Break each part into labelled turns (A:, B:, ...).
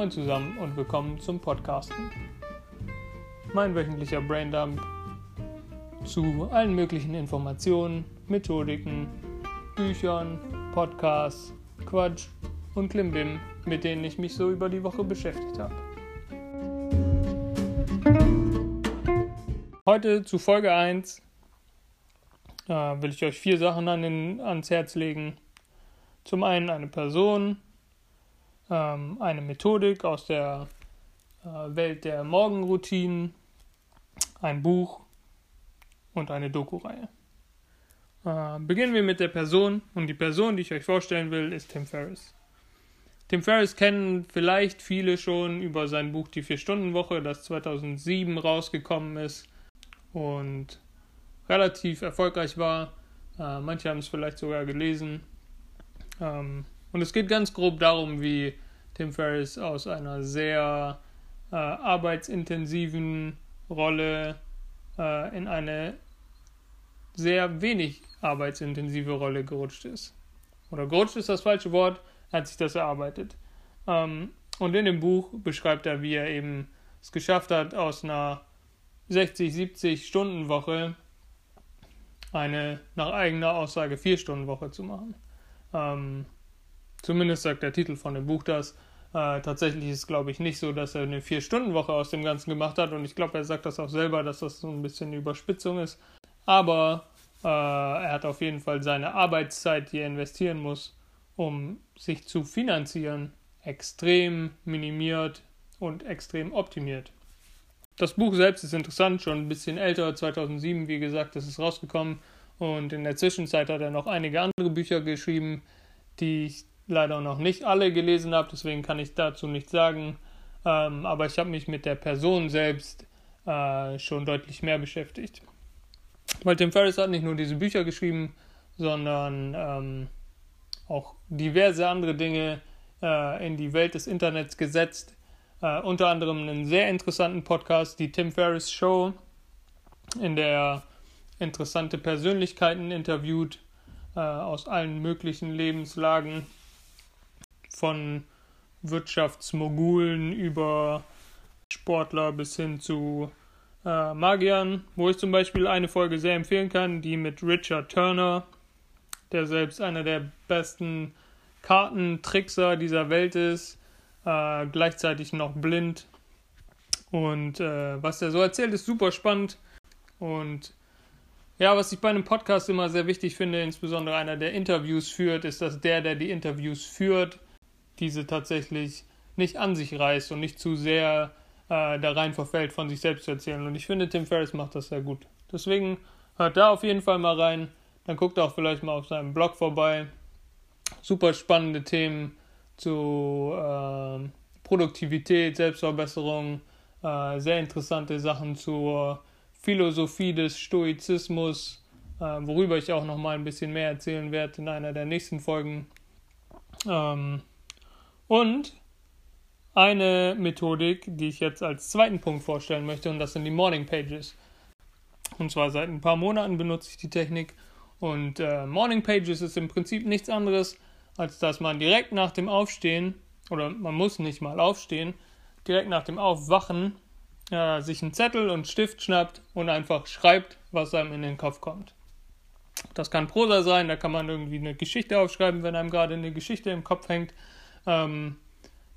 A: Moin zusammen und willkommen zum Podcasten. Mein wöchentlicher Braindump zu allen möglichen Informationen, Methodiken, Büchern, Podcasts, Quatsch und Klimbim, mit denen ich mich so über die Woche beschäftigt habe. Heute zu Folge 1 äh, will ich euch vier Sachen an den, ans Herz legen. Zum einen eine Person, ähm, eine Methodik aus der äh, Welt der Morgenroutinen, ein Buch und eine Doku-Reihe. Äh, beginnen wir mit der Person und die Person, die ich euch vorstellen will, ist Tim Ferriss. Tim Ferriss kennen vielleicht viele schon über sein Buch Die Vier-Stunden-Woche, das 2007 rausgekommen ist und relativ erfolgreich war. Äh, manche haben es vielleicht sogar gelesen. Ähm, und es geht ganz grob darum, wie Tim Ferriss aus einer sehr äh, arbeitsintensiven Rolle äh, in eine sehr wenig arbeitsintensive Rolle gerutscht ist. Oder gerutscht ist das falsche Wort, hat sich das erarbeitet. Ähm, und in dem Buch beschreibt er, wie er eben es geschafft hat, aus einer 60, 70 Stunden Woche eine nach eigener Aussage 4 Stunden Woche zu machen. Ähm, zumindest sagt der Titel von dem Buch das. Äh, tatsächlich ist es, glaube ich, nicht so, dass er eine Vier-Stunden-Woche aus dem Ganzen gemacht hat. Und ich glaube, er sagt das auch selber, dass das so ein bisschen eine Überspitzung ist. Aber äh, er hat auf jeden Fall seine Arbeitszeit, die er investieren muss, um sich zu finanzieren, extrem minimiert und extrem optimiert. Das Buch selbst ist interessant, schon ein bisschen älter, 2007, wie gesagt, ist es rausgekommen. Und in der Zwischenzeit hat er noch einige andere Bücher geschrieben, die ich leider noch nicht alle gelesen habe, deswegen kann ich dazu nichts sagen. Ähm, aber ich habe mich mit der Person selbst äh, schon deutlich mehr beschäftigt. Weil Tim Ferriss hat nicht nur diese Bücher geschrieben, sondern ähm, auch diverse andere Dinge äh, in die Welt des Internets gesetzt. Äh, unter anderem einen sehr interessanten Podcast, die Tim Ferriss Show, in der interessante Persönlichkeiten interviewt äh, aus allen möglichen Lebenslagen, von Wirtschaftsmogulen über Sportler bis hin zu äh, Magiern, wo ich zum Beispiel eine Folge sehr empfehlen kann, die mit Richard Turner, der selbst einer der besten Kartentrickser dieser Welt ist, äh, gleichzeitig noch blind. Und äh, was er so erzählt, ist super spannend. Und ja, was ich bei einem Podcast immer sehr wichtig finde, insbesondere einer, der Interviews führt, ist, dass der, der die Interviews führt, diese tatsächlich nicht an sich reißt und nicht zu sehr äh, da rein verfällt, von sich selbst zu erzählen. Und ich finde, Tim Ferriss macht das sehr gut. Deswegen hört da auf jeden Fall mal rein. Dann guckt auch vielleicht mal auf seinem Blog vorbei. Super spannende Themen zu äh, Produktivität, Selbstverbesserung, äh, sehr interessante Sachen zur Philosophie des Stoizismus, äh, worüber ich auch noch mal ein bisschen mehr erzählen werde in einer der nächsten Folgen. Ähm, und eine Methodik, die ich jetzt als zweiten Punkt vorstellen möchte, und das sind die Morning Pages. Und zwar seit ein paar Monaten benutze ich die Technik. Und äh, Morning Pages ist im Prinzip nichts anderes, als dass man direkt nach dem Aufstehen, oder man muss nicht mal aufstehen, direkt nach dem Aufwachen äh, sich einen Zettel und Stift schnappt und einfach schreibt, was einem in den Kopf kommt. Das kann Prosa sein, da kann man irgendwie eine Geschichte aufschreiben, wenn einem gerade eine Geschichte im Kopf hängt. Ähm,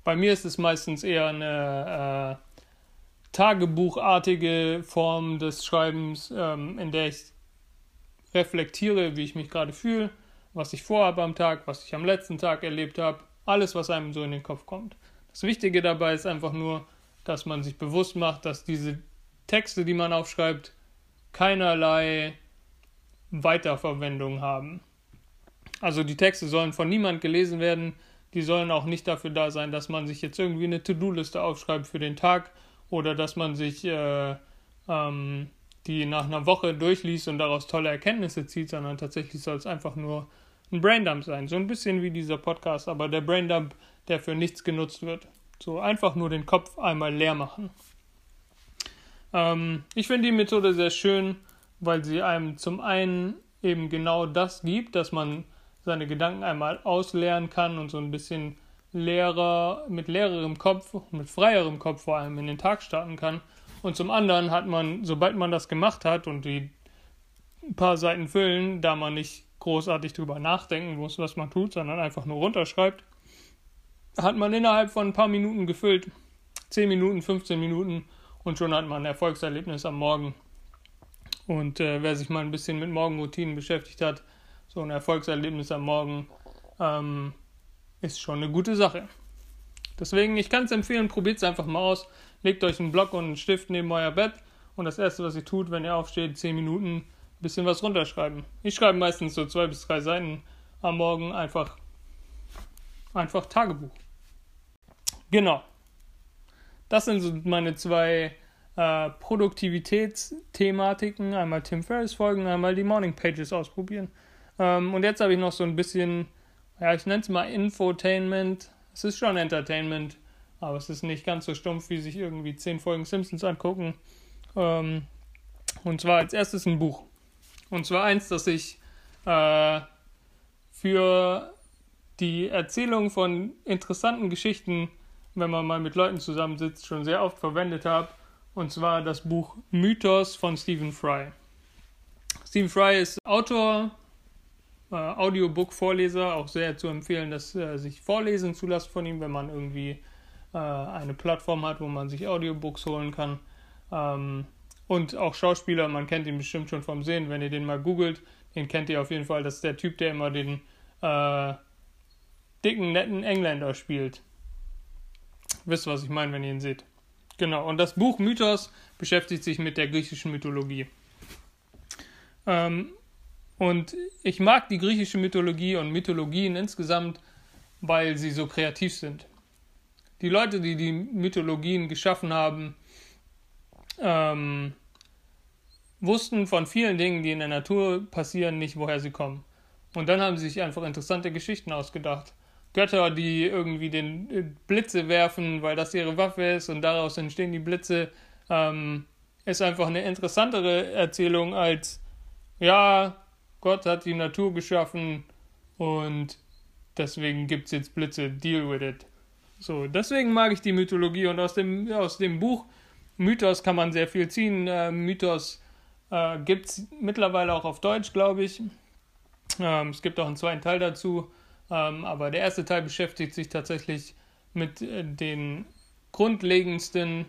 A: bei mir ist es meistens eher eine äh, tagebuchartige Form des Schreibens, ähm, in der ich reflektiere, wie ich mich gerade fühle, was ich vorhabe am Tag, was ich am letzten Tag erlebt habe, alles, was einem so in den Kopf kommt. Das Wichtige dabei ist einfach nur, dass man sich bewusst macht, dass diese Texte, die man aufschreibt, keinerlei Weiterverwendung haben. Also die Texte sollen von niemand gelesen werden, die sollen auch nicht dafür da sein, dass man sich jetzt irgendwie eine To-Do-Liste aufschreibt für den Tag oder dass man sich äh, ähm, die nach einer Woche durchliest und daraus tolle Erkenntnisse zieht, sondern tatsächlich soll es einfach nur ein Braindump sein. So ein bisschen wie dieser Podcast, aber der Braindump, der für nichts genutzt wird. So einfach nur den Kopf einmal leer machen. Ähm, ich finde die Methode sehr schön, weil sie einem zum einen eben genau das gibt, dass man seine Gedanken einmal ausleeren kann und so ein bisschen leerer, mit leererem Kopf, mit freierem Kopf vor allem in den Tag starten kann. Und zum anderen hat man, sobald man das gemacht hat und die paar Seiten füllen, da man nicht großartig drüber nachdenken muss, was man tut, sondern einfach nur runterschreibt, hat man innerhalb von ein paar Minuten gefüllt. 10 Minuten, 15 Minuten und schon hat man ein Erfolgserlebnis am Morgen. Und äh, wer sich mal ein bisschen mit Morgenroutinen beschäftigt hat, so ein Erfolgserlebnis am Morgen ähm, ist schon eine gute Sache. Deswegen, ich kann es empfehlen, probiert es einfach mal aus. Legt euch einen Block und einen Stift neben euer Bett und das erste, was ihr tut, wenn ihr aufsteht, 10 Minuten ein bisschen was runterschreiben. Ich schreibe meistens so zwei bis drei Seiten am Morgen einfach, einfach Tagebuch. Genau. Das sind so meine zwei äh, Produktivitätsthematiken. Einmal Tim Ferriss folgen, einmal die Morning Pages ausprobieren. Ähm, und jetzt habe ich noch so ein bisschen, ja, ich nenne es mal Infotainment. Es ist schon Entertainment, aber es ist nicht ganz so stumpf, wie sich irgendwie zehn Folgen Simpsons angucken. Ähm, und zwar als erstes ein Buch. Und zwar eins, das ich äh, für die Erzählung von interessanten Geschichten wenn man mal mit Leuten zusammensitzt, schon sehr oft verwendet habe. Und zwar das Buch Mythos von Stephen Fry. Stephen Fry ist Autor, äh, Audiobook-Vorleser, auch sehr zu empfehlen, dass äh, sich vorlesen zu lassen von ihm, wenn man irgendwie äh, eine Plattform hat, wo man sich Audiobooks holen kann. Ähm, und auch Schauspieler, man kennt ihn bestimmt schon vom Sehen, wenn ihr den mal googelt, den kennt ihr auf jeden Fall. Das ist der Typ, der immer den äh, dicken, netten Engländer spielt. Wisst, was ich meine, wenn ihr ihn seht. Genau, und das Buch Mythos beschäftigt sich mit der griechischen Mythologie. Ähm, und ich mag die griechische Mythologie und Mythologien insgesamt, weil sie so kreativ sind. Die Leute, die die Mythologien geschaffen haben, ähm, wussten von vielen Dingen, die in der Natur passieren, nicht, woher sie kommen. Und dann haben sie sich einfach interessante Geschichten ausgedacht. Götter, die irgendwie den äh, Blitze werfen, weil das ihre Waffe ist und daraus entstehen die Blitze, ähm, ist einfach eine interessantere Erzählung als, ja, Gott hat die Natur geschaffen und deswegen gibt es jetzt Blitze, deal with it. So, deswegen mag ich die Mythologie und aus dem, aus dem Buch Mythos kann man sehr viel ziehen. Äh, Mythos äh, gibt es mittlerweile auch auf Deutsch, glaube ich. Ähm, es gibt auch einen zweiten Teil dazu. Ähm, aber der erste Teil beschäftigt sich tatsächlich mit äh, den grundlegendsten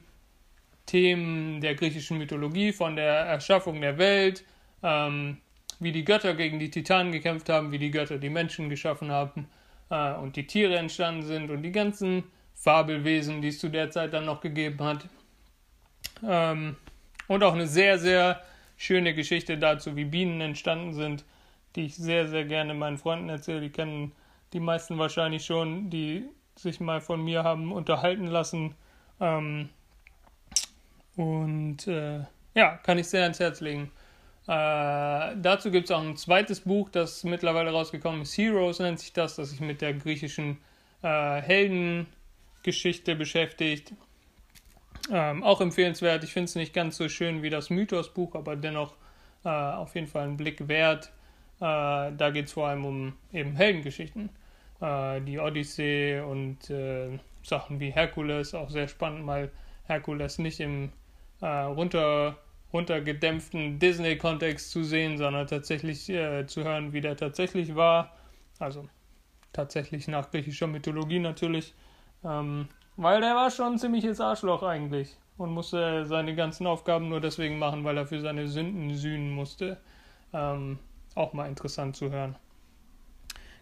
A: Themen der griechischen Mythologie, von der Erschaffung der Welt, ähm, wie die Götter gegen die Titanen gekämpft haben, wie die Götter die Menschen geschaffen haben äh, und die Tiere entstanden sind und die ganzen Fabelwesen, die es zu der Zeit dann noch gegeben hat. Ähm, und auch eine sehr, sehr schöne Geschichte dazu, wie Bienen entstanden sind, die ich sehr, sehr gerne meinen Freunden erzähle. Die kennen die meisten wahrscheinlich schon, die sich mal von mir haben unterhalten lassen. Ähm, und äh, ja, kann ich sehr ans Herz legen. Äh, dazu gibt es auch ein zweites Buch, das mittlerweile rausgekommen ist. Heroes nennt sich das, das sich mit der griechischen äh, Heldengeschichte beschäftigt. Ähm, auch empfehlenswert. Ich finde es nicht ganz so schön wie das Mythos-Buch, aber dennoch äh, auf jeden Fall einen Blick wert. Äh, da geht es vor allem um eben Heldengeschichten. Äh, die Odyssee und äh, Sachen wie Herkules, auch sehr spannend, mal Herkules nicht im runter, runtergedämpften Disney-Kontext zu sehen, sondern tatsächlich äh, zu hören, wie der tatsächlich war. Also tatsächlich nach griechischer Mythologie natürlich. Ähm, weil der war schon ein ziemliches Arschloch eigentlich und musste seine ganzen Aufgaben nur deswegen machen, weil er für seine Sünden sühnen musste. Ähm, auch mal interessant zu hören.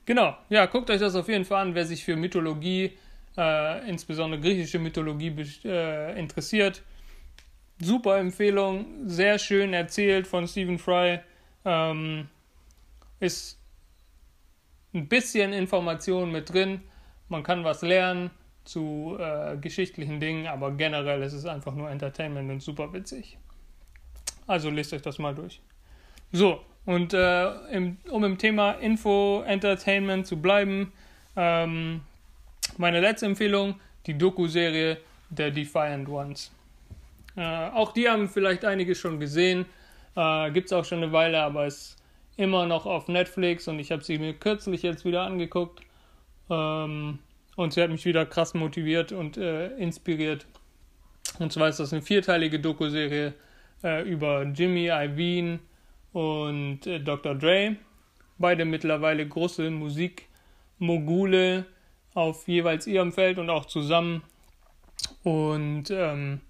A: Genau, ja, guckt euch das auf jeden Fall an, wer sich für Mythologie, äh, insbesondere griechische Mythologie äh, interessiert. Super Empfehlung, sehr schön erzählt von Stephen Fry. Ähm, ist ein bisschen Information mit drin. Man kann was lernen zu äh, geschichtlichen Dingen, aber generell ist es einfach nur Entertainment und super witzig. Also lest euch das mal durch. So, und äh, im, um im Thema Info-Entertainment zu bleiben, ähm, meine letzte Empfehlung, die Doku-Serie der Defiant Ones. Äh, auch die haben vielleicht einige schon gesehen, äh, gibt es auch schon eine Weile, aber ist immer noch auf Netflix und ich habe sie mir kürzlich jetzt wieder angeguckt. Ähm, und sie hat mich wieder krass motiviert und äh, inspiriert. Und zwar ist das eine vierteilige Doku-Serie äh, über Jimmy Iovine und äh, Dr. Dre. Beide mittlerweile große Musikmogule auf jeweils ihrem Feld und auch zusammen. Und ähm,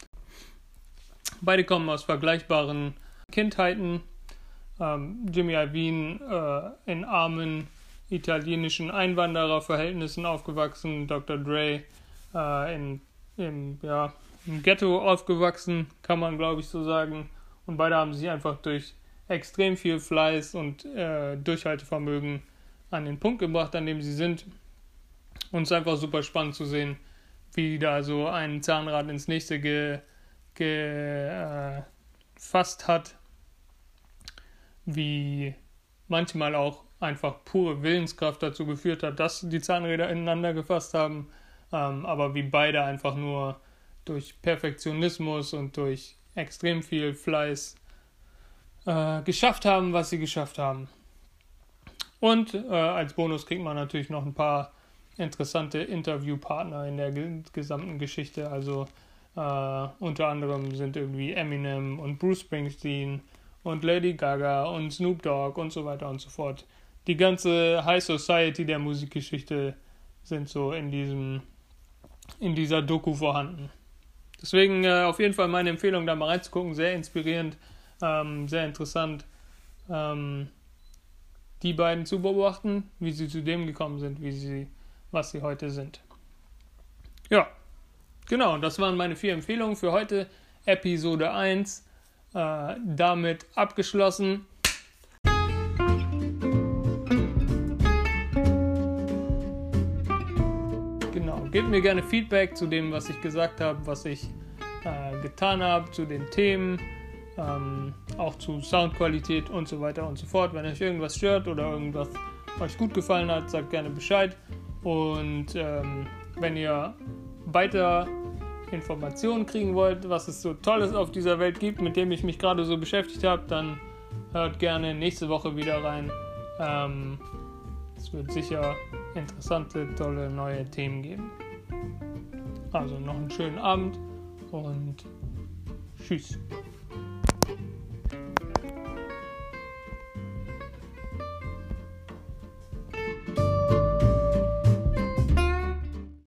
A: beide kommen aus vergleichbaren Kindheiten. Ähm, Jimmy Iovine äh, in armen italienischen Einwandererverhältnissen aufgewachsen, Dr. Dre äh, in, in, ja, im Ghetto aufgewachsen, kann man glaube ich so sagen. Und beide haben sich einfach durch extrem viel Fleiß und äh, Durchhaltevermögen an den Punkt gebracht, an dem sie sind. Und es ist einfach super spannend zu sehen, wie da so ein Zahnrad ins nächste gefasst ge, äh, hat, wie manchmal auch einfach pure Willenskraft dazu geführt hat, dass die Zahnräder ineinander gefasst haben, ähm, aber wie beide einfach nur durch Perfektionismus und durch extrem viel Fleiß äh, geschafft haben, was sie geschafft haben. Und äh, als Bonus kriegt man natürlich noch ein paar interessante Interviewpartner in der gesamten Geschichte. Also äh, unter anderem sind irgendwie Eminem und Bruce Springsteen und Lady Gaga und Snoop Dogg und so weiter und so fort. Die ganze High Society der Musikgeschichte sind so in diesem in dieser Doku vorhanden. Deswegen äh, auf jeden Fall meine Empfehlung, da mal reinzugucken. Sehr inspirierend, ähm, sehr interessant, ähm, die beiden zu beobachten, wie sie zu dem gekommen sind, wie sie, was sie heute sind. Ja, genau, das waren meine vier Empfehlungen für heute. Episode 1 äh, damit abgeschlossen. Gebt mir gerne Feedback zu dem, was ich gesagt habe, was ich äh, getan habe, zu den Themen, ähm, auch zu Soundqualität und so weiter und so fort. Wenn euch irgendwas stört oder irgendwas euch gut gefallen hat, sagt gerne Bescheid. Und ähm, wenn ihr weiter Informationen kriegen wollt, was es so Tolles auf dieser Welt gibt, mit dem ich mich gerade so beschäftigt habe, dann hört gerne nächste Woche wieder rein. Ähm, es wird sicher interessante, tolle neue Themen geben. Also noch einen schönen Abend und tschüss.